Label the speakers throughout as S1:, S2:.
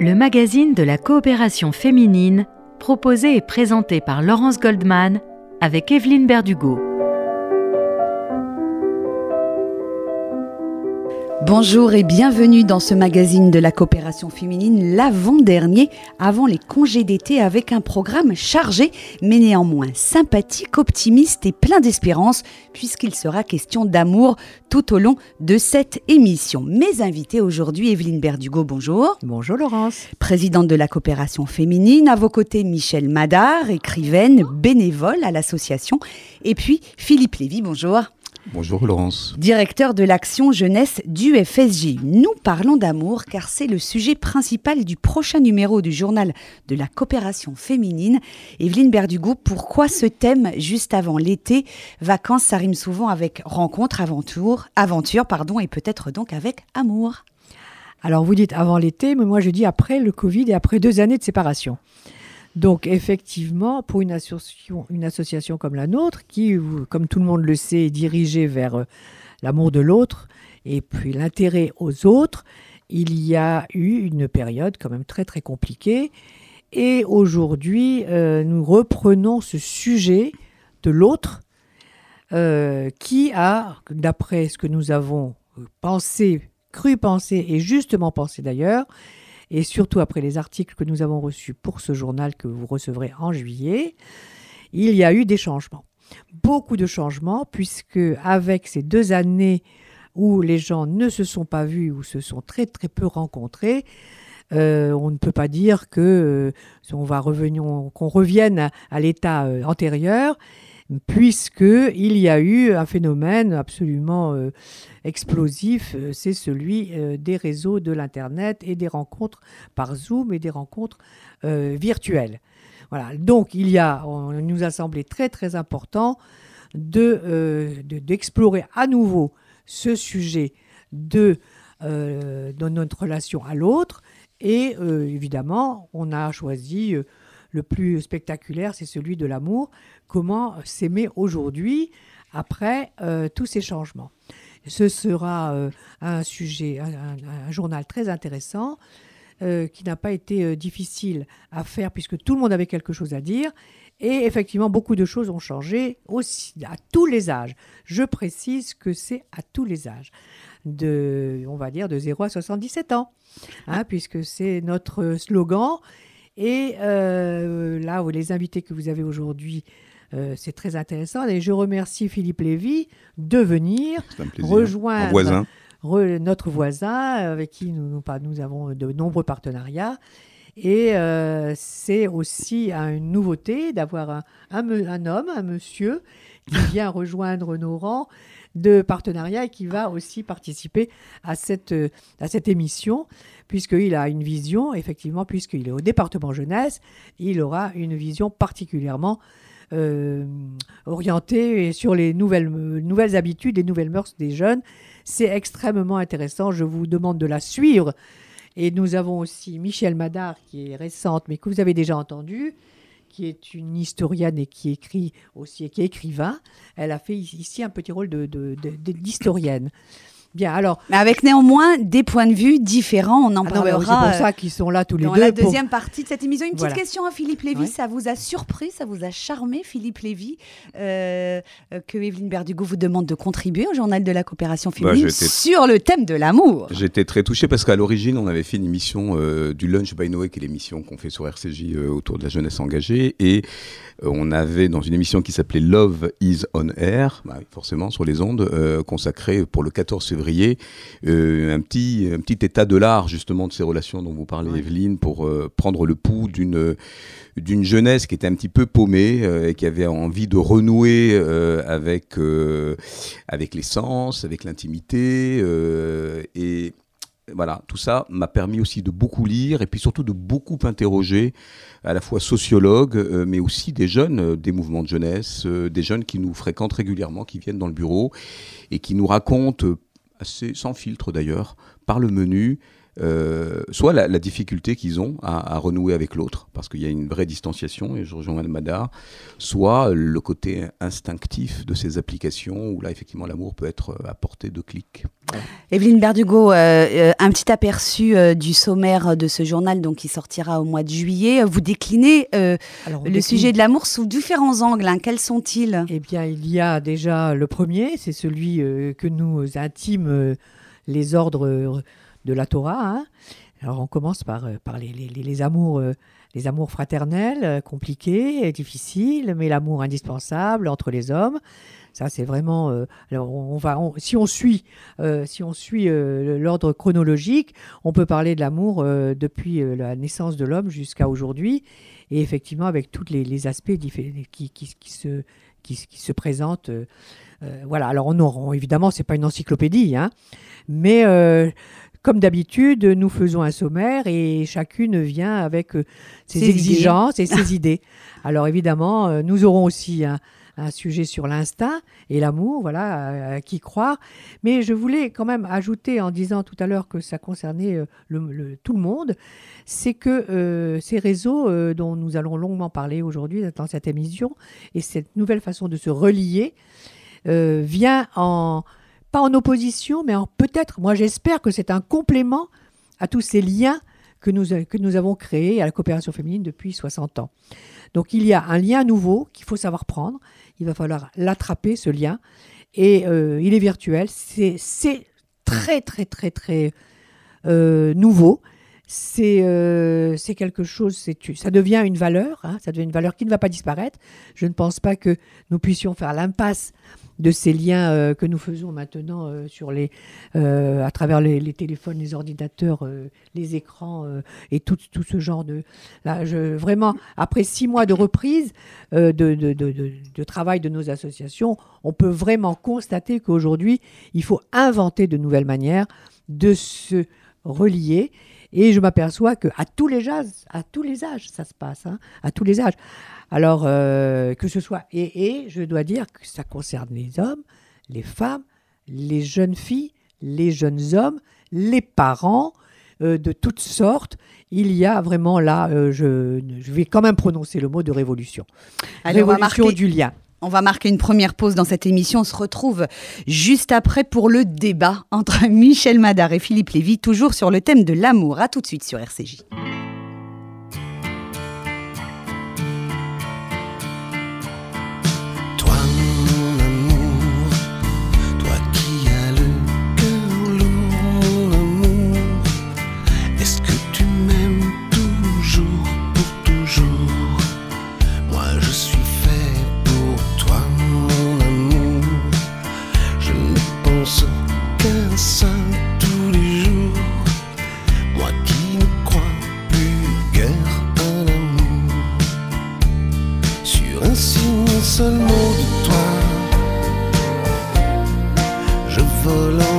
S1: le magazine de la coopération féminine, proposé et présenté par Laurence Goldman avec Evelyne Berdugo.
S2: Bonjour et bienvenue dans ce magazine de la coopération féminine, l'avant-dernier avant les congés d'été avec un programme chargé mais néanmoins sympathique, optimiste et plein d'espérance puisqu'il sera question d'amour tout au long de cette émission. Mes invités aujourd'hui, Evelyne Berdugo, bonjour.
S3: Bonjour Laurence.
S2: Présidente de la coopération féminine, à vos côtés Michel Madard, écrivaine, bénévole à l'association et puis Philippe Lévy, bonjour.
S4: Bonjour Laurence.
S2: Directeur de l'action jeunesse du FSJ. Nous parlons d'amour car c'est le sujet principal du prochain numéro du journal de la coopération féminine. Evelyne Berdugo, pourquoi ce thème juste avant l'été? Vacances, ça rime souvent avec rencontre, aventure, aventure pardon, et peut-être donc avec amour.
S3: Alors vous dites avant l'été, mais moi je dis après le Covid et après deux années de séparation. Donc effectivement, pour une association, comme la nôtre, qui, comme tout le monde le sait, est dirigée vers euh, l'amour de l'autre et puis l'intérêt aux autres, il y a eu une période quand même très très compliquée. Et aujourd'hui, euh, nous reprenons ce sujet de l'autre euh, qui a, d'après ce que nous avons pensé, cru penser et justement pensé d'ailleurs, et surtout après les articles que nous avons reçus pour ce journal que vous recevrez en juillet, il y a eu des changements. Beaucoup de changements, puisque avec ces deux années où les gens ne se sont pas vus ou se sont très peu rencontrés, euh, on ne peut pas dire que euh, on va revenir, qu'on revienne à, l'état euh, antérieur puisqu'il y a eu un phénomène absolument euh, explosif, euh, c'est celui euh, des réseaux de l'Internet et des rencontres par Zoom et des rencontres virtuelles. Voilà. Donc il y a, nous a semblé très très important de, d'explorer à nouveau ce sujet de, de notre relation à l'autre. Et évidemment, on a choisi le plus spectaculaire, c'est celui de l'amour. Comment s'aimer aujourd'hui après euh, tous ces changements? Ce sera euh, un sujet, un, journal très intéressant. Euh, qui n'a pas été difficile à faire puisque tout le monde avait quelque chose à dire. Et effectivement, beaucoup de choses ont changé aussi à tous les âges. Je précise que c'est à tous les âges, de, on va dire de 0 à 77 ans, hein, puisque c'est notre slogan. Et euh, là, les invités que vous avez aujourd'hui, euh, c'est très intéressant. Et je remercie Philippe Lévy de venir rejoindre notre voisin avec qui nous, nous, avons de nombreux partenariats. Et euh, c'est aussi une nouveauté d'avoir un, un, homme, un monsieur, qui vient rejoindre nos rangs de partenariat et qui va aussi participer à cette, à cette émission puisqu'il a une vision, effectivement, puisqu'il est au département jeunesse, il aura une vision particulièrement euh, orientée sur les nouvelles, nouvelles habitudes, les nouvelles mœurs des jeunes. C'est extrêmement intéressant. Je vous demande de la suivre. Et nous avons aussi Michel Madard, qui est récente, mais que vous avez déjà entendu, qui est une historienne et qui écrit aussi, et qui est écrivain. Elle a fait ici un petit rôle d'historienne.
S2: Bien, alors. Mais avec néanmoins des points de vue différents, on en ah parlera.
S3: C'est pour ça qu'ils sont là tous les
S2: deux.
S3: Dans
S2: la deuxième partie de cette émission, une petite question à Philippe Lévy. Ça vous a surpris, ça vous a charmé, Philippe Lévy, euh, euh, que Evelyne Berdugo vous demande de contribuer au journal de la coopération bah, féminine sur le thème de l'amour.
S4: J'étais très touché parce qu'à l'origine, on avait fait une émission euh, du Lunch by Noé, qui est l'émission qu'on fait sur RCJ autour de la jeunesse engagée, et on avait dans une émission qui s'appelait Love is on Air, bah, forcément sur les ondes, consacrée pour le 14 février euh, un, petit, un petit état de l'art justement de ces relations dont vous parlez, Evelyne, pour euh, prendre le pouls d'une d'une jeunesse qui était un petit peu paumée euh, et qui avait envie de renouer avec, avec l'essence, avec l'intimité. et voilà, tout ça m'a permis aussi de beaucoup lire et puis surtout de beaucoup interroger à la fois sociologues, mais aussi des jeunes des mouvements de jeunesse, des jeunes qui nous fréquentent régulièrement, qui viennent dans le bureau et qui nous racontent assez sans filtre d'ailleurs, par le menu, euh, soit la, difficulté qu'ils ont à, renouer avec l'autre, parce qu'il y a une vraie distanciation, et je rejoins Madar, soit le côté instinctif de ces applications, où là, effectivement, l'amour peut être à portée de clic.
S5: Evelyne Berdugo, euh, un petit aperçu du sommaire de ce journal donc, qui sortira au mois de juillet. Vous déclinez le sujet de l'amour sous différents angles. Hein. Quels sont-ils?
S3: Eh bien, il y a déjà le premier, c'est celui que nous intime les ordres de la Torah. Hein. Alors on commence par, euh, par les, les, amours, euh, les amours fraternels, euh, compliqués, difficiles, mais l'amour indispensable entre les hommes. Ça, c'est vraiment. alors, on va, si on suit, si on suit l'ordre chronologique, on peut parler de l'amour depuis la naissance de l'homme jusqu'à aujourd'hui, et effectivement avec tous les, aspects qui, qui, se, qui, se présentent. voilà. Alors, on, on évidemment, c'est pas une encyclopédie, hein, mais comme d'habitude, nous faisons un sommaire et chacune vient avec euh, ses, exigences et ses idées. Alors évidemment, euh, nous aurons aussi un, sujet sur l'instinct et l'amour, voilà, à, qui croire. Mais je voulais quand même ajouter, en disant tout à l'heure que ça concernait euh, le, tout le monde, c'est que ces réseaux dont nous allons longuement parler aujourd'hui dans cette émission et cette nouvelle façon de se relier vient en pas en opposition, mais peut-être, moi j'espère que c'est un complément à tous ces liens que nous, que nous avons créés à la coopération féminine depuis 60 ans. Donc il y a un lien nouveau qu'il faut savoir prendre, il va falloir l'attraper, ce lien, et euh, il est virtuel, c'est très très très très euh, nouveau, euh, c'est quelque chose, ça devient une valeur, hein, ça devient une valeur qui ne va pas disparaître. Je ne pense pas que nous puissions faire l'impasse de ces liens euh, que nous faisons maintenant euh, sur les, euh, à travers les, téléphones, les ordinateurs, les écrans et tout, tout, ce genre de... Là, je, vraiment, après six mois de reprise de, de, de, travail de nos associations, on peut vraiment constater qu'aujourd'hui, il faut inventer de nouvelles manières de se relier. Et je m'aperçois que à tous les âges, à tous les âges, ça se passe, hein, à tous les âges. Alors, euh, que ce soit. Et, je dois dire que ça concerne les hommes, les femmes, les jeunes filles, les jeunes hommes, les parents, euh, de toutes sortes. Il y a vraiment là, euh, je, vais quand même prononcer le mot de révolution. révolution du lien.
S5: On va marquer une première pause dans cette émission. On se retrouve juste après pour le débat entre Michel Madar et Philippe Lévy, toujours sur le thème de l'amour. A tout de suite sur RCJ.
S6: seul mot de toi. Je vole en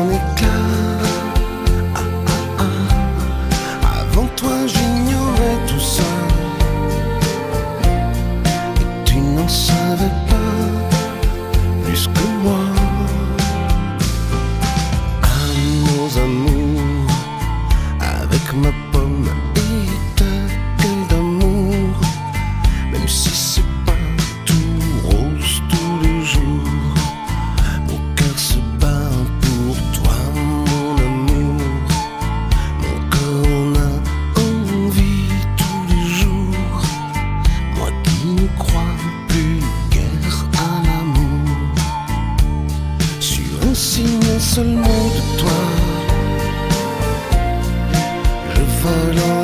S6: for long.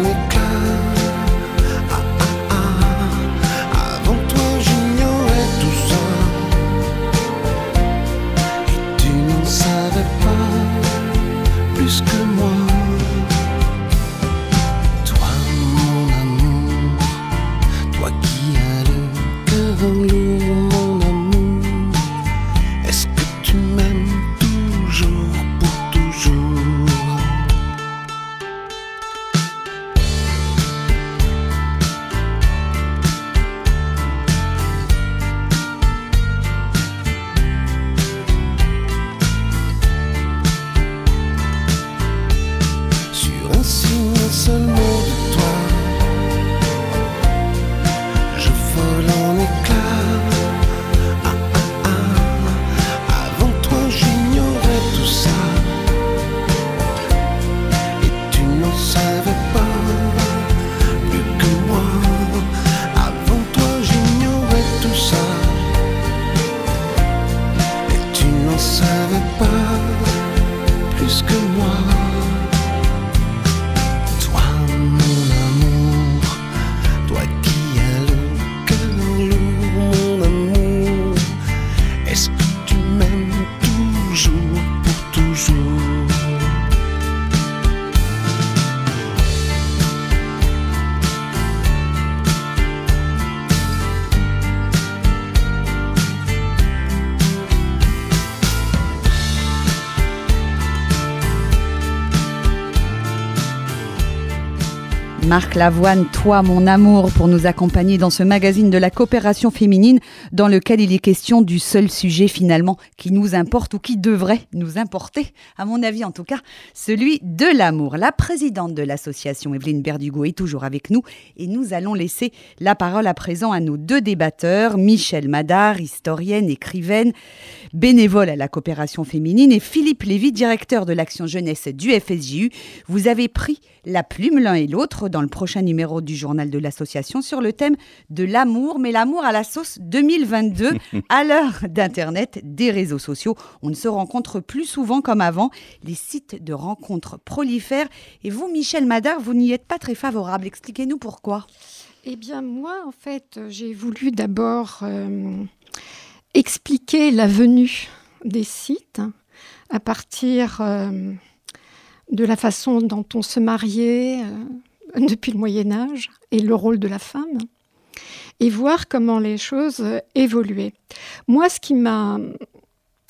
S2: Marc Lavoine, toi mon amour, pour nous accompagner dans ce magazine de la coopération féminine dans lequel il est question du seul sujet finalement qui nous importe ou qui devrait nous importer, à mon avis en tout cas, celui de l'amour. La présidente de l'association, Evelyne Berdugo, est toujours avec nous et nous allons laisser la parole à présent à nos deux débatteurs, Michel Madar, historienne, écrivaine, bénévole à la coopération féminine, et Philippe Lévy, directeur de l'action jeunesse du FSJU. Vous avez pris la plume l'un et l'autre dans le prochain numéro du journal de l'association sur le thème de l'amour, mais l'amour à la sauce 2022, à l'heure d'Internet, des réseaux sociaux. On ne se rencontre plus souvent comme avant. Les sites de rencontres prolifèrent. Et vous, Michel Madar, vous n'y êtes pas très favorable. Expliquez-nous pourquoi.
S7: Eh bien, moi, en fait, j'ai voulu d'abord euh, expliquer la venue des sites à partir euh, de la façon dont on se mariait euh, depuis le Moyen Âge et le rôle de la femme, et voir comment les choses euh, évoluaient. Moi, ce qui m'a,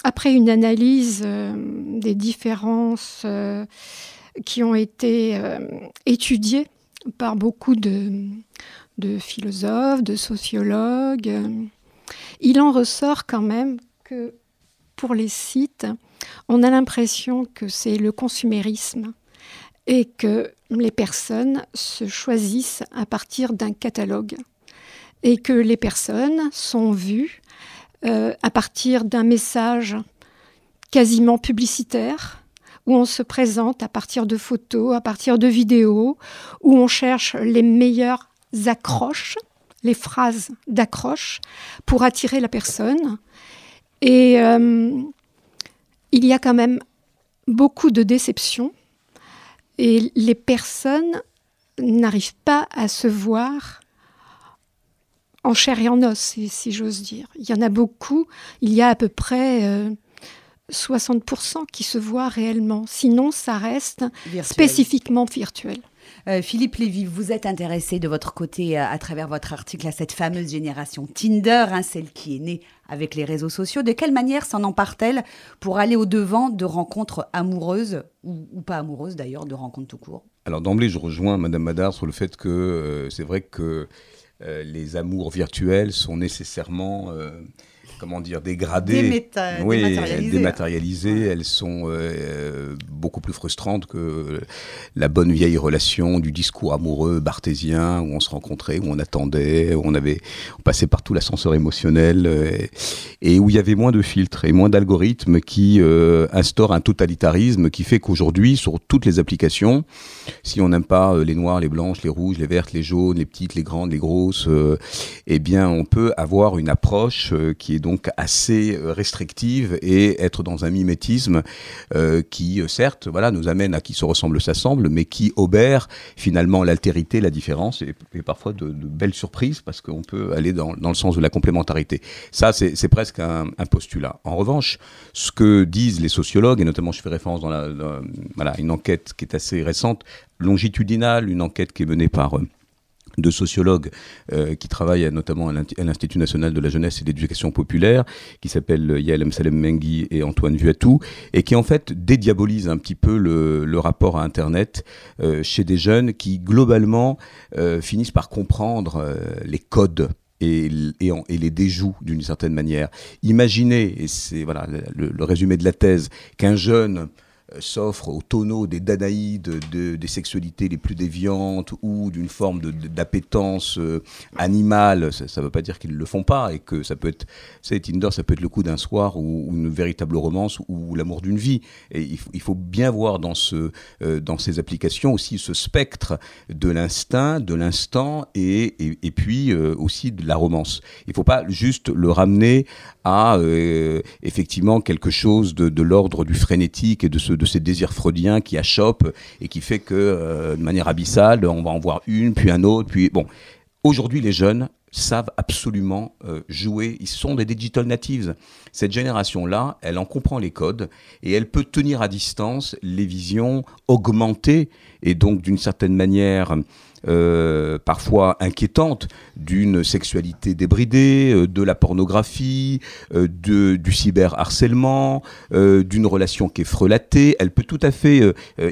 S7: après une analyse euh, des différences qui ont été étudiées par beaucoup de, philosophes, de sociologues, il en ressort quand même que pour les sites, on a l'impression que c'est le consumérisme et que les personnes se choisissent à partir d'un catalogue et que les personnes sont vues euh, à partir d'un message quasiment publicitaire où on se présente à partir de photos, à partir de vidéos, où on cherche les meilleures accroches, les phrases d'accroche pour attirer la personne. Euh, il y a quand même beaucoup de déceptions et les personnes n'arrivent pas à se voir en chair et en os, si, si j'ose dire. Il y en a beaucoup, il y a à peu près euh, 60% qui se voient réellement. Sinon, ça reste
S2: Virtuel.
S7: spécifiquement virtuel.
S2: Euh, Philippe Lévy, vous êtes intéressé de votre côté euh, à travers votre article à cette fameuse génération Tinder, hein, celle qui est née avec les réseaux sociaux. De quelle manière s'en empare-t-elle pour aller au-devant de rencontres amoureuses ou, pas amoureuses d'ailleurs, de rencontres tout court?
S4: Alors d'emblée, je rejoins Madame Madar sur le fait que euh, c'est vrai que les amours virtuels sont nécessairement, comment dire, dégradés.
S2: Déméta-
S4: oui,
S2: dématérialisées.
S4: dématérialisées. Elles sont euh, beaucoup plus frustrantes que la bonne vieille relation du discours amoureux barthésien où on se rencontrait, où on attendait, où on avait, on passait par tout l'ascenseur émotionnel euh, et où il y avait moins de filtres et moins d'algorithmes qui euh, instaurent un totalitarisme qui fait qu'aujourd'hui, sur toutes les applications, si on n'aime pas euh, les noirs, les blanches, les rouges, les vertes, les jaunes, les petites, les grandes, les grosses, eh bien, on peut avoir une approche qui est donc assez euh, restrictive et être dans un mimétisme euh, qui, euh, certes, voilà, nous amène à qui se ressemble s'assemble, mais qui obère finalement l'altérité, la différence et, parfois de, belles surprises parce qu'on peut aller dans, dans le sens de la complémentarité. Ça, c'est presque un, postulat. En revanche, ce que disent les sociologues, et notamment je fais référence dans la, voilà, une enquête qui est assez récente, longitudinale, une enquête qui est menée par de sociologues euh, qui travaillent notamment à l'Institut national de la jeunesse et de l'éducation populaire, qui s'appellent Yael Msalem Mengui et Antoine Vuatou, et qui en fait dédiabolisent un petit peu le, rapport à Internet euh, chez des jeunes qui globalement euh, finissent par comprendre les codes et, et, les déjouent d'une certaine manière. Imaginez, et c'est voilà le, résumé de la thèse, qu'un jeune s'offre au tonneau des danaïdes, de- des sexualités les plus déviantes ou d'une forme d'appétence euh, animale, ça ne veut pas dire qu'ils ne le font pas et que ça peut être, c'est Tinder, ça peut être le coup d'un soir ou, une véritable romance ou, l'amour d'une vie. Il, faut- bien voir euh, dans ces applications aussi ce spectre de l'instinct, de l'instant et, puis euh, aussi de la romance. Il ne faut pas juste le ramener à euh, effectivement quelque chose de l'ordre du frénétique et de ce de ces désirs freudiens qui achoppent et qui fait que, euh, de manière abyssale, on va en voir une, puis un autre, puis bon. Aujourd'hui, les jeunes savent absolument euh, jouer. Ils sont des digital natives. Cette génération-là, elle en comprend les codes et elle peut tenir à distance les visions augmentées et donc d'une certaine manière euh, parfois inquiétante d'une sexualité débridée, euh, de la pornographie, euh, de, du cyberharcèlement, d'une relation qui est frelatée. Elle peut tout à fait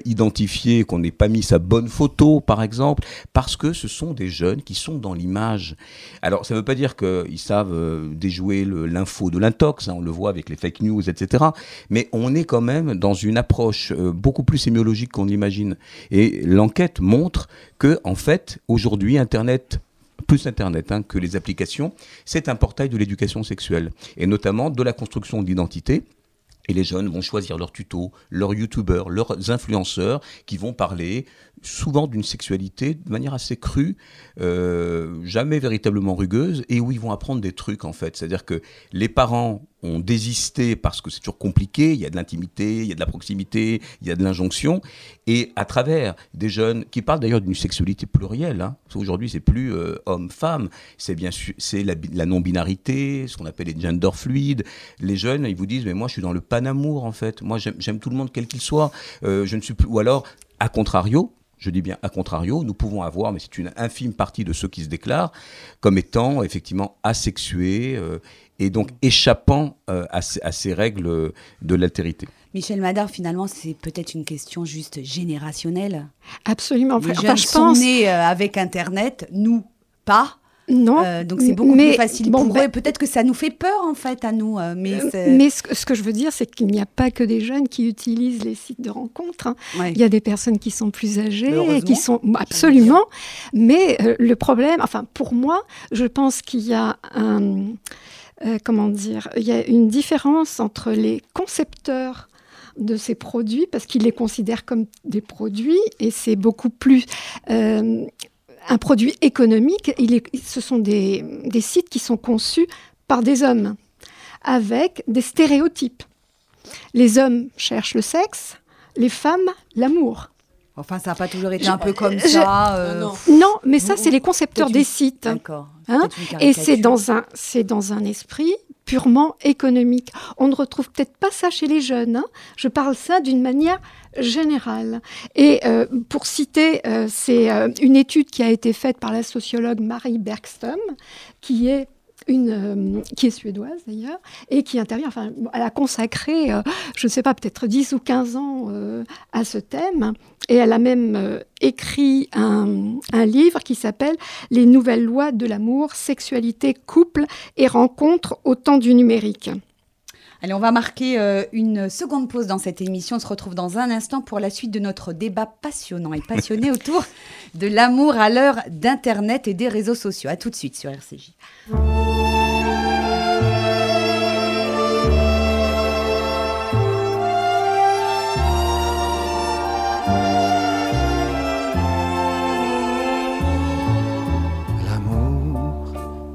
S4: identifier qu'on n'ait pas mis sa bonne photo, par exemple, parce que ce sont des jeunes qui sont dans l'image. Alors, ça ne veut pas dire qu'ils savent déjouer l'info de l'intox, hein, on le voit avec les fake news, etc. Mais on est quand même dans une approche beaucoup plus sémiologique qu'on imagine. Et l'enquête montre que, en fait, aujourd'hui, Internet plus Internet hein, que les applications, c'est un portail de l'éducation sexuelle, et notamment de la construction d'identité. Et les jeunes vont choisir leurs tutos, leurs youtubeurs, leurs influenceurs qui vont parler souvent d'une sexualité de manière assez crue, euh, jamais véritablement rugueuse, et où ils vont apprendre des trucs en fait. C'est-à-dire que les parents ont désisté parce que c'est toujours compliqué, il y a de l'intimité, il y a de la proximité, il y a de l'injonction, et à travers des jeunes qui parlent d'ailleurs d'une sexualité plurielle. Hein, parce c'est plus euh, homme-femme, c'est bien c'est la, bi- la non-binarité, ce qu'on appelle les gender fluides. Les jeunes, ils vous disent, mais moi, je suis dans le pan-amour en fait. Moi, j'aime j'aime tout le monde quel qu'il soit. Euh, je ne suis plus. Ou alors, à contrario. Je dis bien à contrario, nous pouvons avoir, mais c'est une infime partie de ceux qui se déclarent comme étant effectivement asexués euh, et donc échappant euh, à, ces, à ces règles de l'altérité.
S2: Michel Madar, finalement, c'est peut-être une question juste générationnelle.
S7: Absolument.
S2: Les
S7: Enfin,
S2: jeunes
S7: je
S2: sont
S7: pense.
S2: nés euh, avec Internet, nous pas.
S7: Non.
S2: Euh, donc c'est beaucoup
S7: mais-
S2: plus facile
S7: bon,
S2: pour
S7: ben,
S2: eux. Peut-être que ça nous fait peur en fait à nous. euh, mais
S7: Euh, Mais ce, que- ce que je veux dire, c'est qu'il n'y a pas que des jeunes qui utilisent les sites de rencontres. hein.
S2: ouais.
S7: Il y a des personnes qui sont plus âgées,
S2: Heureusement.
S7: qui sont absolument. Mais euh, le problème, enfin pour moi, je pense qu'il y a un, euh, comment dire, il y a une différence entre les concepteurs de ces produits parce qu'ils les considèrent comme des produits et c'est beaucoup plus euh, un produit économique. Il est, ce sont des, des sites qui sont conçus par des hommes avec des stéréotypes. Les hommes cherchent le sexe, les femmes l'amour.
S2: Enfin, ça n'a pas toujours été
S7: Je-
S2: un peu comme
S7: je-
S2: ça. euh,
S3: Non,
S7: Non, mais ça, c'est les concepteurs des sites.
S2: D'accord.
S7: Hein Et c'est dans, un, c'est dans un esprit purement économique. On ne retrouve peut-être pas ça chez les jeunes. hein. Je parle ça d'une manière générale. Et euh, pour citer, euh, c'est euh, une étude qui a été faite par la sociologue Marie Bergström, qui est une, euh, qui est suédoise d'ailleurs, et qui intervient, enfin, elle a consacré, euh, je ne sais pas, peut-être 10 ou 15 ans euh, à ce thème, et elle a même écrit un, un livre qui s'appelle Les nouvelles lois de l'amour, sexualité, couple et rencontres au temps du numérique.
S2: Allez, on va marquer euh, une seconde pause dans cette émission. On se retrouve dans un instant pour la suite de notre débat passionnant et passionné autour de l'amour à l'heure d'Internet et des réseaux sociaux. À tout de suite sur RCJ.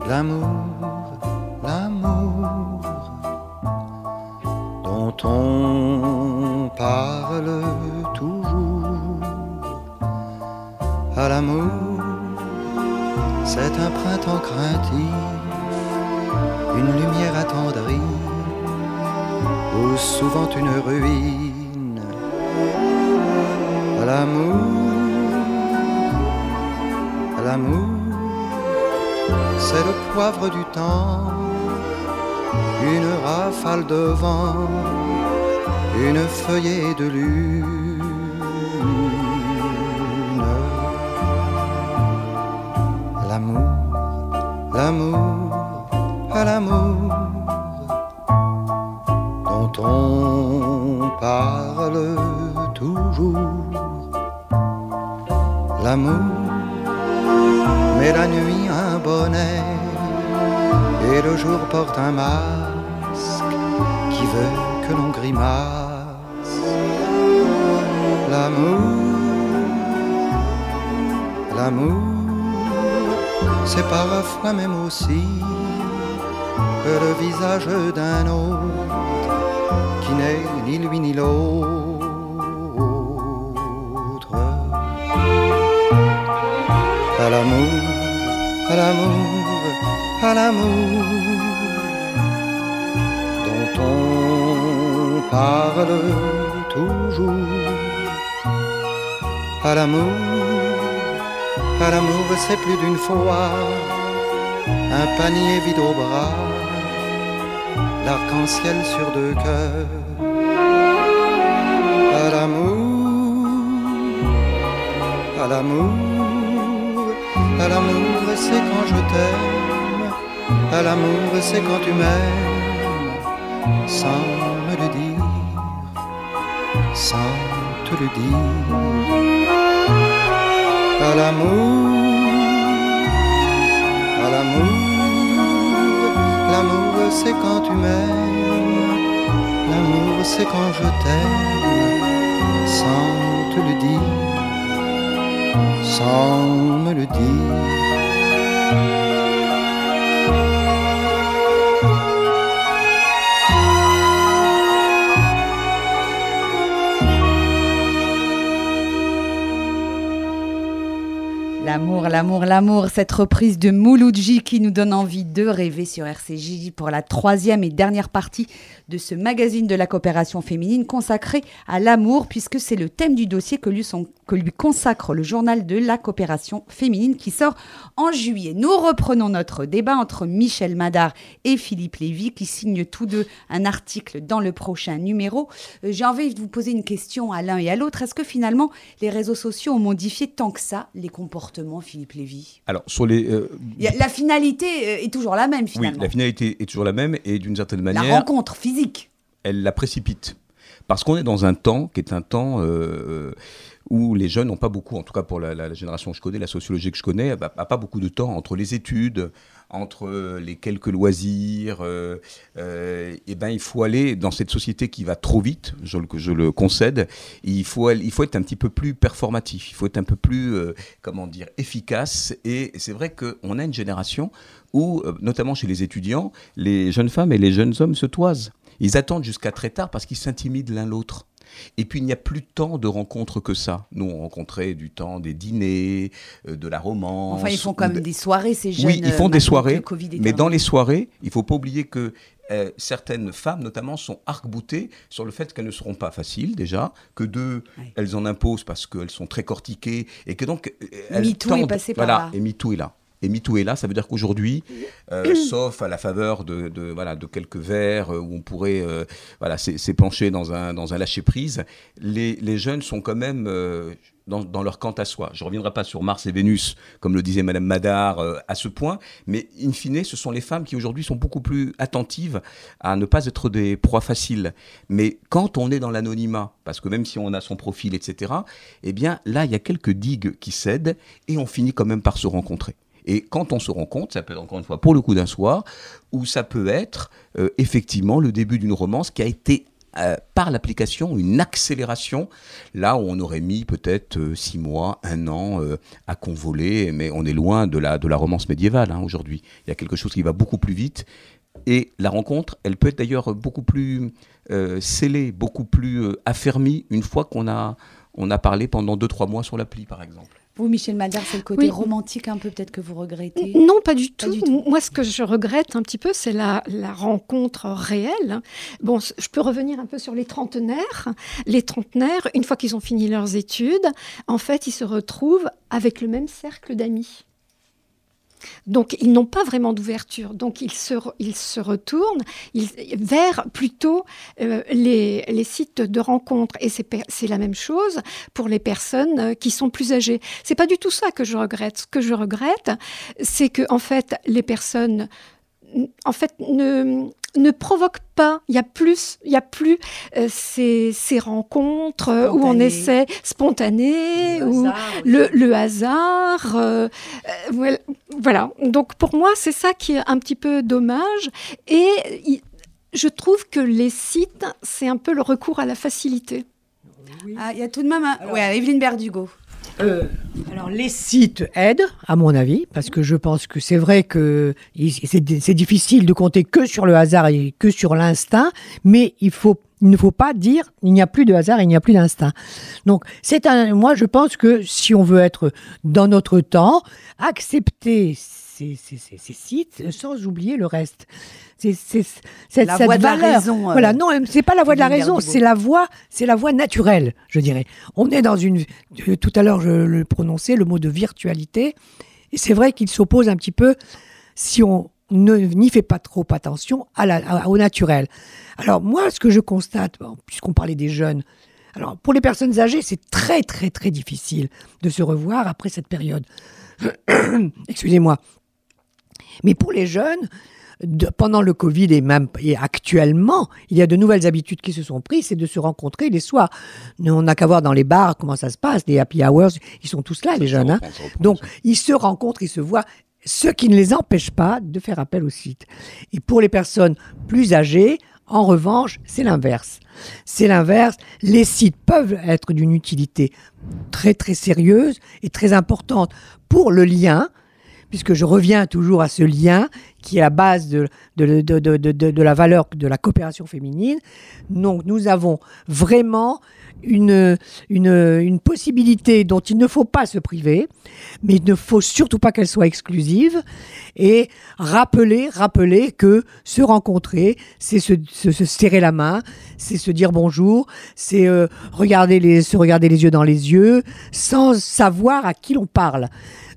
S6: L'amour, l'amour dont on parle toujours. À l'amour, c'est un printemps craintif, une lumière attendrie, ou souvent une ruine. À l'amour, à l'amour c'est le poivre du temps, une rafale de vent, une feuillée de lune. L'amour, l'amour, l'amour dont on parle toujours. L'amour mais la nuit et le jour porte un masque qui veut que l'on grimace. L'amour, l'amour, c'est parfois même aussi que le visage d'un autre qui n'est ni lui ni l'autre. à l'amour à l'amour, à l'amour dont on parle toujours. À l'amour, à l'amour, c'est plus d'une fois un panier vide au bras, l'arc-en-ciel sur deux cœurs. À l'amour, à l'amour, à l'amour, c'est quand je t'aime, à l'amour, c'est quand tu m'aimes, sans me le dire, sans te le dire. À l'amour, à l'amour, l'amour, c'est quand tu m'aimes, l'amour, c'est quand je t'aime, sans te le dire,
S2: L'amour, l'amour, l'amour, cette reprise de Mouloudji qui nous donne envie de rêver sur RCJ pour la troisième et dernière partie de ce magazine de la coopération féminine consacré à l'amour, puisque c'est le thème du dossier que lui, son- que lui consacre le journal de la coopération féminine qui sort en juillet. Nous reprenons notre débat entre Michel Madar et Philippe Lévy qui signent tous deux un article dans le prochain numéro. Euh, J'ai envie de vous poser une question à l'un et à l'autre. Est-ce que finalement les réseaux sociaux ont modifié tant que ça les comportements, Philippe Lévy?
S4: Alors, sur les. euh,
S2: La finalité euh, est toujours la même
S4: oui,
S2: finalement.
S4: la finalité est toujours la même et d'une certaine
S2: La
S4: manière.
S2: rencontre physique.
S4: elle la précipite. Parce qu'on est dans un temps qui est un temps euh, où les jeunes n'ont pas beaucoup, en tout cas pour la, génération que je connais, la sociologie que je connais, n'a pas beaucoup de temps entre les études, entre euh, les quelques loisirs. euh, euh, et ben, il faut aller dans cette société qui va trop vite, je le, je le concède. il faut être un petit peu plus performatif, il faut être un peu plus, euh, comment dire, efficace. Et c'est vrai qu'on a une génération où, euh, notamment chez les étudiants, les jeunes femmes et les jeunes hommes se toisent. Ils attendent jusqu'à très tard parce qu'ils s'intimident l'un l'autre. Et puis il n'y a plus tant de rencontres que ça. Nous, on rencontrait du temps des dîners, euh, de la romance.
S2: Enfin, ils font quand même
S4: de-
S2: des soirées, ces jeunes.
S4: Oui, ils font
S2: euh,
S4: des soirées, mais dans les soirées, il faut pas oublier que euh, certaines femmes, notamment, sont arc-boutées sur le fait qu'elles ne seront pas faciles déjà, que deux, elles en imposent parce qu'elles sont très cortiquées et que donc elles
S2: MeToo est passé par
S4: voilà,
S2: là.
S4: Et MeToo est là. Et MeToo est là, ça veut dire qu'aujourd'hui, euh, sauf à la faveur de, de, voilà, de quelques verres euh, où on pourrait euh, voilà, s'é- s'épancher dans un, dans un lâcher-prise, les, les jeunes sont quand même euh, dans, dans leur quant à soi. Je ne reviendrai pas sur Mars et Vénus, comme le disait Madame Madar, à ce point, mais in fine, ce sont les femmes qui aujourd'hui sont beaucoup plus attentives à ne pas être des proies faciles. Mais quand on est dans l'anonymat, parce que même si on a son profil, etc., eh bien là, il y a quelques digues qui cèdent et on finit quand même par se rencontrer. Et quand on se rencontre, ça peut être encore une fois pour le coup d'un soir, ou ça peut être euh, effectivement le début d'une romance qui a été euh, par l'application une accélération, là où on aurait mis peut-être euh, six mois, un an à convoler, mais on est loin de la, de la romance médiévale hein, aujourd'hui. Il y a quelque chose qui va beaucoup plus vite. Et la rencontre, elle peut être d'ailleurs beaucoup plus scellée, beaucoup plus affermie une fois qu'on a, on a parlé pendant deux, trois mois sur l'appli, par exemple.
S2: Vous, Michel Madar, c'est le côté
S7: Oui.
S2: romantique un peu peut-être que vous regrettez.
S7: Non, pas du,
S2: Pas
S7: tout.
S2: du tout.
S7: Moi, ce que je regrette un petit peu, c'est la, la rencontre réelle. Bon, je peux revenir un peu sur les trentenaires. Les trentenaires, une fois qu'ils ont fini leurs études, en fait, ils se retrouvent avec le même cercle d'amis. Donc, ils n'ont pas vraiment d'ouverture. Donc, ils se, ils se retournent ils- vers plutôt euh, les, les sites de rencontres. Et c'est la même chose pour les personnes euh, qui sont plus âgées. C'est pas du tout ça que je regrette. Ce que je regrette, c'est que en fait, les personnes en fait ne ne provoquent pas. Il y a plus, il y a plus euh, ces, ces rencontres euh, où on essaie spontanées, où le, le hasard. euh, euh, voilà. Donc pour moi, c'est ça qui est un petit peu dommage. Et il- je trouve que les sites, c'est un peu le recours à la facilité.
S2: Ah, il y a tout de même un... Ouais, Evelyne Berdugo.
S3: Euh, alors les sites aident, à mon avis, parce que je pense que c'est vrai que c'est difficile de compter que sur le hasard et que sur l'instinct, mais il il ne faut pas dire il n'y a plus de hasard, il n'y a plus d'instinct. Donc c'est un, moi je pense que si on veut être dans notre temps, accepter ces, ces- ces- ces sites sans oublier le reste. C'est c'est- cette,
S2: La
S3: cette
S2: voie de la
S3: valeur.
S2: raison, euh,
S3: voilà, non, c'est pas la voie de la raison, c'est la voie, c'est la voie naturelle, je dirais. On est dans une, euh, tout à l'heure je le prononçais, le mot de virtualité, et c'est vrai qu'il s'oppose un petit peu, si on ne n'y fait pas trop attention, à la, à- au naturel. Alors moi, ce que je constate, puisqu'on parlait des jeunes, alors pour les personnes âgées, c'est très très très difficile de se revoir après cette période. Excusez-moi. Mais pour les jeunes, de- pendant le Covid et même et actuellement, il y a de nouvelles habitudes qui se sont prises, c'est de se rencontrer les soirs. On n'a qu'à voir dans les bars comment ça se passe, les happy hours, ils sont tous là, les jeunes. hein. Donc, ils se rencontrent, ils se voient, ce qui ne les empêche pas de faire appel au site. Et pour les personnes plus âgées, en revanche, c'est l'inverse. C'est l'inverse. Les sites peuvent être d'une utilité très très sérieuse et très importante pour le lien, puisque je reviens toujours à ce lien qui est la base de, de, de, de, la valeur de la coopération féminine. Donc nous avons vraiment une, une, possibilité dont il ne faut pas se priver, mais il ne faut surtout pas qu'elle soit exclusive, et rappeler, rappeler que se rencontrer, c'est se, se- se serrer la main, c'est se dire bonjour, c'est euh, regarder les, se regarder les yeux dans les yeux, sans savoir à qui l'on parle.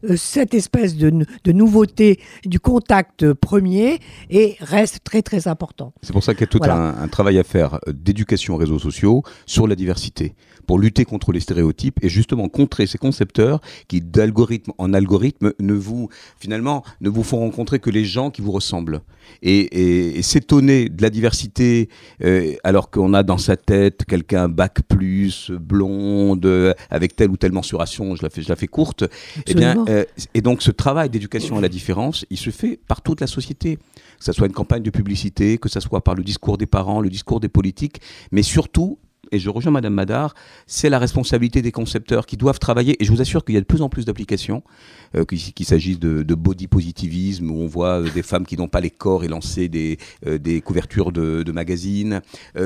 S3: Euh, cette espèce de, nou- de nouveauté du contact premier et reste très très important.
S4: C'est pour ça qu'il y a tout
S3: Voilà.
S4: un, un travail à faire euh, d'éducation aux réseaux sociaux sur la diversité, pour lutter contre les stéréotypes et justement contrer ces concepteurs qui, d'algorithme en algorithme, ne vous finalement ne vous font rencontrer que les gens qui vous ressemblent. Et, et- et s'étonner de la diversité euh, alors qu'on a dans sa tête quelqu'un bac plus, blonde, avec telle ou telle mensuration, je la fais, je la fais courte. Eh bien. Euh, et donc ce travail d'éducation à la différence, il se fait par toute la société. Que ce soit une campagne de publicité, que ce soit par le discours des parents, le discours des politiques, mais surtout, et je rejoins Madame Madar, c'est la responsabilité des concepteurs qui doivent travailler. Et je vous assure qu'il y a de plus en plus d'applications, euh, qu'il s'agisse de, body positivisme, où on voit euh, des femmes qui n'ont pas les corps et lancer des, couvertures de, magazines,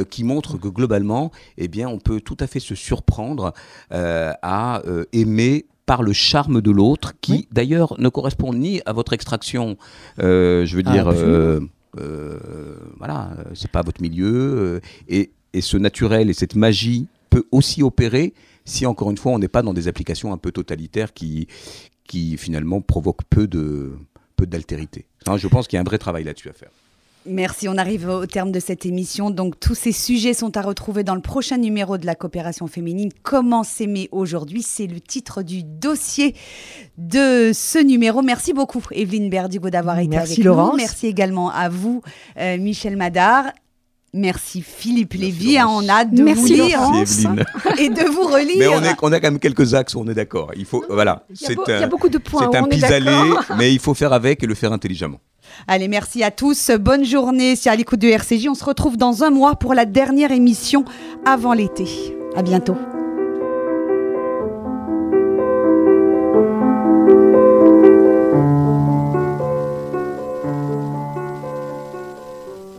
S4: qui montrent que globalement, eh bien, on peut tout à fait se surprendre à aimer par le charme de l'autre, qui
S3: Oui.
S4: d'ailleurs ne correspond ni à votre extraction, euh, je veux
S3: Ah,
S4: dire, euh, euh, voilà, euh, c'est pas votre milieu, euh, et, et ce naturel et cette magie peut aussi opérer si encore une fois on n'est pas dans des applications un peu totalitaires qui, qui finalement provoquent peu de peu d'altérité. Hein, je pense qu'il y a un vrai travail là-dessus à faire.
S2: Merci, on arrive au terme de cette émission. Donc tous ces sujets sont à retrouver dans le prochain numéro de la coopération féminine. Comment s'aimer aujourd'hui C'est le titre du dossier de ce numéro. Merci beaucoup Evelyne Berdigo d'avoir été
S3: Merci,
S2: avec
S3: Laurence.
S2: nous. Merci également à vous euh, Michel Madar. Merci Philippe Lévy. Hein,
S4: Laurence.
S2: on a hâte de
S7: Merci,
S2: vous lire.
S4: Evelyne.
S2: et de vous relire.
S4: Mais on, est, on a quand même quelques axes où on est d'accord. Il faut, voilà,
S7: Il y a,
S4: c'est
S7: y a
S4: un,
S7: beaucoup de points.
S4: c'est un pis-aller, mais il faut faire avec et le faire intelligemment.
S2: Allez, merci à tous. Bonne journée. C'est à l'écoute de RCJ. On se retrouve dans un mois pour la dernière émission avant l'été. À bientôt.